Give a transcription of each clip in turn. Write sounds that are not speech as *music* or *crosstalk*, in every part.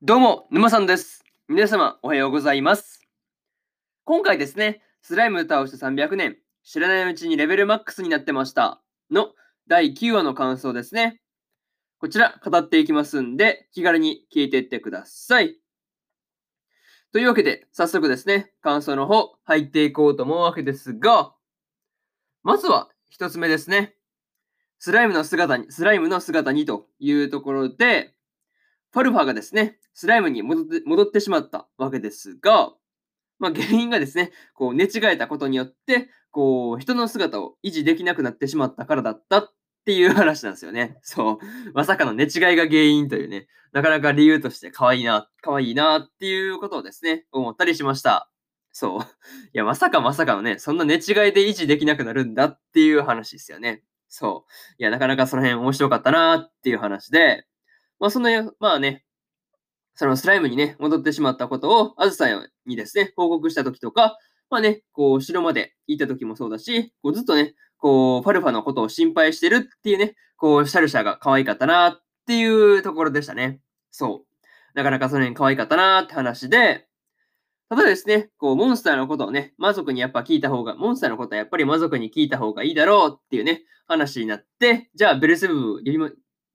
どうも、沼さんです。皆様、おはようございます。今回ですね、スライム倒して300年、知らないうちにレベルマックスになってましたの第9話の感想ですね。こちら、語っていきますんで、気軽に聞いていってください。というわけで、早速ですね、感想の方、入っていこうと思うわけですが、まずは、一つ目ですね。スライムの姿に、スライムの姿にというところで、ファルファがですね、スライムに戻って戻ってしまったわけですが、まあ、原因がですね、こう寝違えたことによって、こう人の姿を維持できなくなってしまったからだったっていう話なんですよね。そう。まさかの寝違いが原因というね、なかなか理由として可愛いな、可愛いなっていうことをですね、思ったりしました。そう。いや、まさかまさかのね、そんな寝違いで維持できなくなるんだっていう話ですよね。そう。いや、なかなかその辺面白かったなっていう話で、まあ、その、まあね、そのスライムにね、戻ってしまったことを、あずさにですね、報告した時とか、まあね、こう、城まで行った時もそうだし、こうずっとね、こう、ファルファのことを心配してるっていうね、こう、シャルシャが可愛かったなっていうところでしたね。そう。なかなかその辺可愛かったなって話で、ただですね、こう、モンスターのことをね、魔族にやっぱ聞いた方が、モンスターのことはやっぱり魔族に聞いた方がいいだろうっていうね、話になって、じゃあ、ベルセブブ呼び、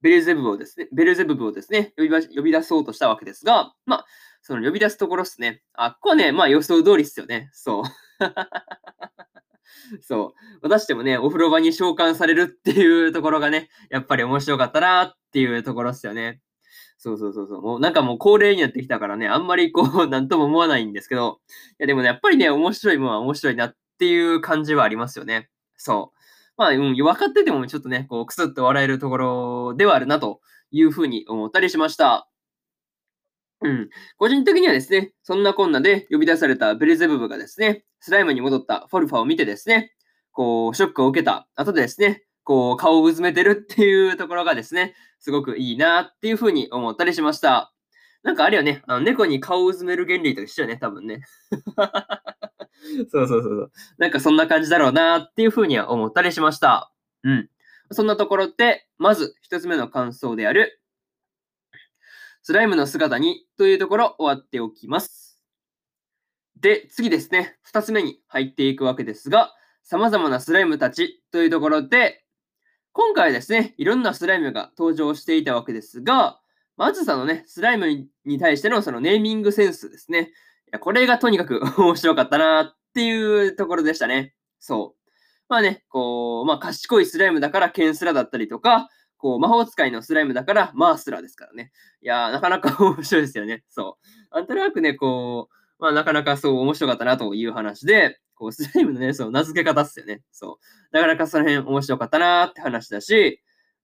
ベルゼブブをですね、ベルゼブブをですね、呼び呼び出そうとしたわけですが、まあ、その呼び出すところですね。あ、ここはね、まあ予想通りっすよね。そう。*laughs* そう。私でもね、お風呂場に召喚されるっていうところがね、やっぱり面白かったなっていうところっすよね。そうそうそうそう。もうなんかもう恒例になってきたからね、あんまりこう、*laughs* なんとも思わないんですけど、いやでもね、やっぱりね、面白いものは面白いなっていう感じはありますよね。そう。まあ、うん、分かっててもちょっとね、こう、くすっと笑えるところではあるなというふうに思ったりしました。うん。個人的にはですね、そんなこんなで呼び出されたベルゼブブがですね、スライムに戻ったファルファを見てですね、こう、ショックを受けた後でですね、こう、顔をうずめてるっていうところがですね、すごくいいなっていうふうに思ったりしました。なんかあれよね、あの猫に顔をうずめる原理と一緒よね、多分ね。*laughs* そうそうそう。なんかそんな感じだろうなっていうふうには思ったりしました。うん。そんなところで、まず一つ目の感想である、スライムの姿にというところ終わっておきます。で、次ですね、二つ目に入っていくわけですが、様々なスライムたちというところで、今回ですね、いろんなスライムが登場していたわけですが、まずさのね、スライムに対してのそのネーミングセンスですね。やこれがとにかく *laughs* 面白かったなっていうところでしたね。そう。まあね、こう、まあ賢いスライムだからケンスラだったりとか、こう魔法使いのスライムだからマースラですからね。いやー、なかなか *laughs* 面白いですよね。そう。なんとなくね、こう、まあなかなかそう面白かったなという話で、こうスライムのね、その名付け方っすよね。そう。なかなかその辺面白かったなって話だし、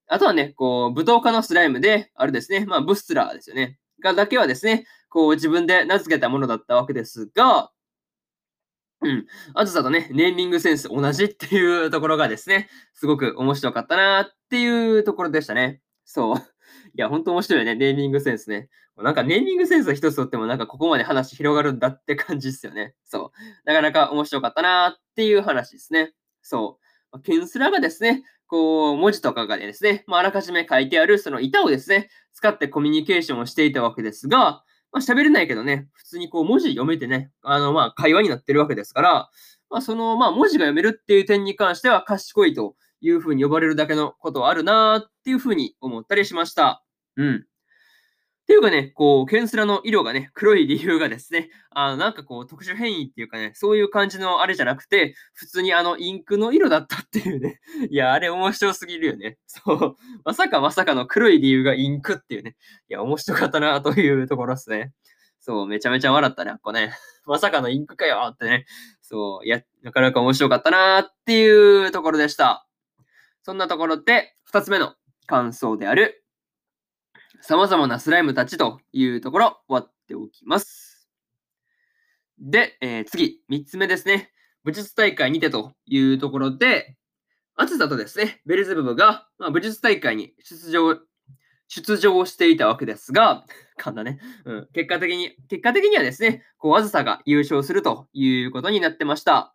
あとはね、こう、舞踏家のスライムで、あるですね、まあブスラーですよね。がだけはですね、こう自分で名付けたものだったわけですが、うん。あずさとね、ネーミングセンス同じっていうところがですね、すごく面白かったなっていうところでしたね。そう。いや、ほんと面白いよね、ネーミングセンスね。なんかネーミングセンス一つとってもなんかここまで話広がるんだって感じですよね。そう。なかなか面白かったなっていう話ですね。そう。ケンスラがですね、こう、文字とかがですね、まあ、あらかじめ書いてあるその板をですね、使ってコミュニケーションをしていたわけですが、まあ、喋れないけどね、普通にこう文字読めてね、あの、まあ、会話になってるわけですから、まあ、その、まあ、文字が読めるっていう点に関しては賢いというふうに呼ばれるだけのことはあるなーっていうふうに思ったりしました。うん。っていうかね、こう、ケンスラの色がね、黒い理由がですね、あの、なんかこう、特殊変異っていうかね、そういう感じのあれじゃなくて、普通にあの、インクの色だったっていうね。*laughs* いや、あれ面白すぎるよね。そう。まさかまさかの黒い理由がインクっていうね。いや、面白かったなというところですね。そう、めちゃめちゃ笑ったね、あっこね。*laughs* まさかのインクかよってね。そう、いや、なかなか面白かったなっていうところでした。そんなところで、二つ目の感想である、様々なスライムたちというところ、終わっておきます。で、えー次、三つ目ですね。武術大会にてというところで、アツだとですね、ベルゼブブが、まあ、武術大会に出場、出場していたわけですが、噛んだね。うん。結果的に、結果的にはですね、こう、あずさが優勝するということになってました。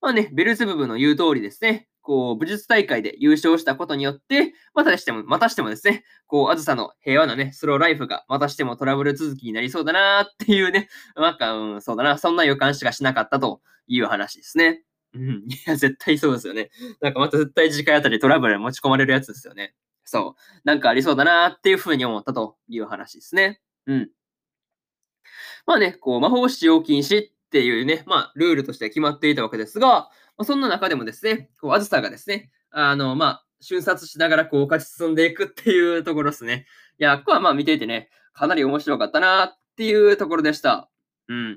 まあね、ベルゼブブの言う通りですね、こう、武術大会で優勝したことによって、またしても、またしてもですね、こう、あずさの平和なね、スローライフが、またしてもトラブル続きになりそうだなっていうね、なんか、うん、そうだな、そんな予感しかしなかったという話ですね。うん、いや、絶対そうですよね。なんかまた絶対次回あたりトラブル持ち込まれるやつですよね。そう。なんかありそうだなっていうふうに思ったという話ですね。うん。まあね、こう、魔法使用禁止っていうね、まあ、ルールとして決まっていたわけですが、ま、そんな中でもですね、こう、あずさがですね、あの、まあ、瞬殺しながらこう、勝ち進んでいくっていうところですね。いや、ここはまあ見ていてね、かなり面白かったなっていうところでした。うん。っ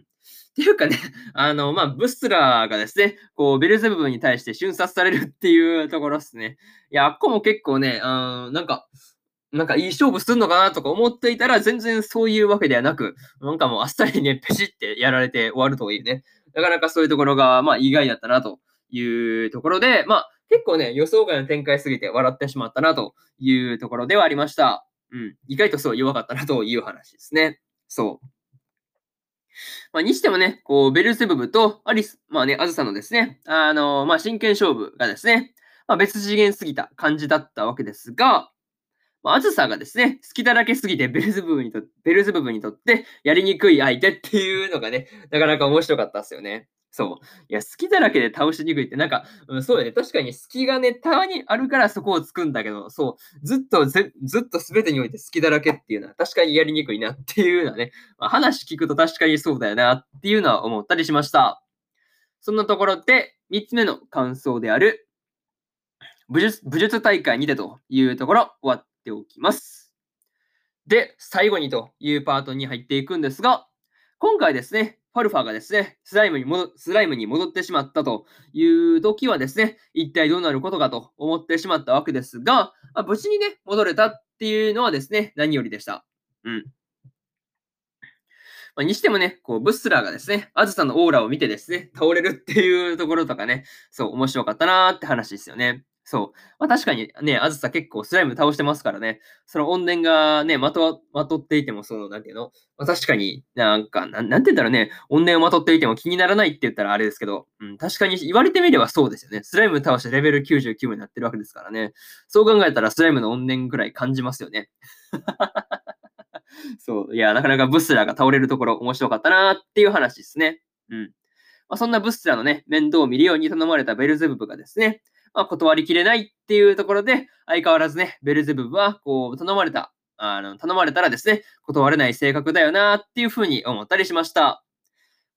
ていうかね、*laughs* あの、まあ、ブスラーがですね、こう、ベルゼブブに対して瞬殺されるっていうところですね。いや、ここも結構ね、あなんか、なんかいい勝負すんのかなとか思っていたら、全然そういうわけではなく、なんかもうあっさりね、ペシってやられて終わるというね。なかなかそういうところが、まあ意外だったなというところで、まあ結構ね、予想外の展開すぎて笑ってしまったなというところではありました。うん。意外とそう弱かったなという話ですね。そう。まあ、にしてもね、こう、ベルセブブとアリス、まあね、あずさのですね、あの、まあ、真剣勝負がですね、まあ、別次元すぎた感じだったわけですが、まあ、ずさがですね、好きだらけすぎてベルズブブにとベルズブブにとってやりにくい相手っていうのがね、なかなか面白かったですよね。そう。いや、好きだらけで倒しにくいって、なんか、うん、そうよね。確かに隙がね、たまにあるからそこをつくんだけど、そう、ずっとず、ずっと全てにおいて好きだらけっていうのは確かにやりにくいなっていうのはね、まあ、話聞くと確かにそうだよなっていうのは思ったりしました。そんなところで、3つ目の感想である、武術武術大会にてというところ、終わっておきます。で、最後にというパートに入っていくんですが、今回ですね、ファルファがですね、スライムに戻スライムに戻ってしまったという時はですね、一体どうなることかと思ってしまったわけですが、まあ、無事にね、戻れたっていうのはですね、何よりでした。うん。ま、にしてもね、こう、ブッスラーがですね、あずさのオーラを見てですね、倒れるっていうところとかね、そう、面白かったなーって話ですよね。そう。まあ確かにね、あずさ結構スライム倒してますからね、その怨念がね、まと、まとっていても、その、なんていうの、まあ、確かになんか、なん、なんて言ったらね、怨念をまとっていても気にならないって言ったらあれですけど、うん、確かに言われてみればそうですよね。スライム倒してレベル99になってるわけですからね。そう考えたらスライムの怨念ぐらい感じますよね。*laughs* そう。いや、なかなかブスラーが倒れるところ面白かったなっていう話ですね。うん。まあ、そんなブスラーのね、面倒を見るように頼まれたベルゼブブがですね、まあ、断りきれないっていうところで、相変わらずね、ベルゼブブは、こう、頼まれた、あの、頼まれたらですね、断れない性格だよなっていうふうに思ったりしました。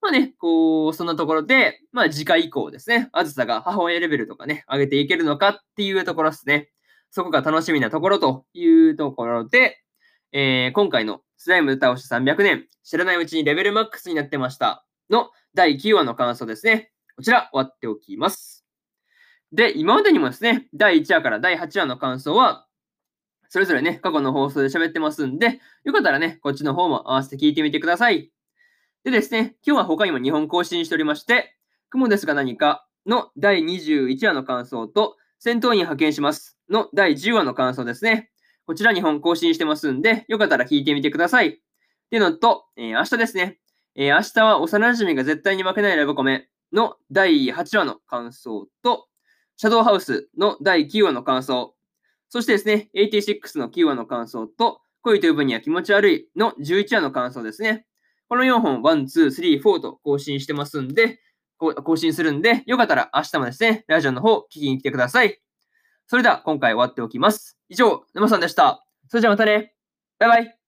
まあね、こう、そんなところで、まあ次回以降ですね、あずさが母親レベルとかね、上げていけるのかっていうところですね。そこが楽しみなところというところで、えー、今回のスライム倒し300年、知らないうちにレベルマックスになってましたの第9話の感想ですね。こちら終わっておきます。で、今までにもですね、第1話から第8話の感想は、それぞれね、過去の放送で喋ってますんで、よかったらね、こっちの方も合わせて聞いてみてください。でですね、今日は他にも2本更新しておりまして、雲ですが何かの第21話の感想と、戦闘員派遣しますの第10話の感想ですね。こちら2本更新してますんで、よかったら聞いてみてください。っていうのと、えー、明日ですね、えー、明日は幼馴染が絶対に負けないラブコメの第8話の感想と、シャドウハウスの第9話の感想、そしてですね、86の9話の感想と、恋という分には気持ち悪いの11話の感想ですね。この4本、1、2、3、4と更新してますんで、更新するんで、よかったら明日もですね、ラジオの方聞きに来てください。それでは今回終わっておきます。以上、沼さんでした。それじゃあまたね。バイバイ。